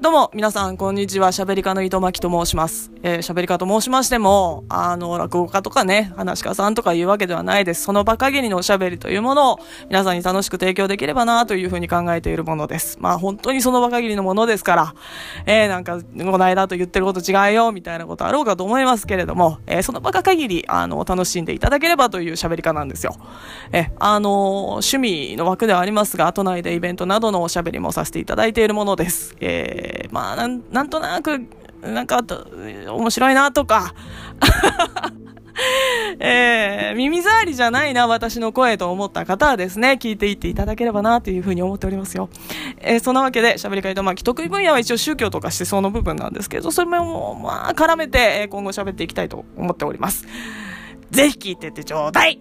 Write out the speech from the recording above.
どうも、皆さん、こんにちは。喋り家の糸巻と申します。えー、喋り家と申しましても、あの、落語家とかね、話し家さんとかいうわけではないです。その場限りのおしゃべりというものを、皆さんに楽しく提供できればな、というふうに考えているものです。まあ、本当にその場限りのものですから、えー、なんか、この間と言ってること違うよ、みたいなことあろうかと思いますけれども、えー、その場限り、あの、楽しんでいただければという喋り家なんですよ。え、あの、趣味の枠ではありますが、都内でイベントなどのおしゃべりもさせていただいているものです。えーー、まあなん、なんとなく、なんか、面白いなとか、えー、耳障りじゃないな、私の声と思った方はですね、聞いていっていただければな、というふうに思っておりますよ。えー、そんなわけで、喋り会と、まあ、得意分野は一応宗教とか思想の部分なんですけど、それも、まあ、絡めて、今後喋っていきたいと思っております。ぜひ聞いてってちょうだい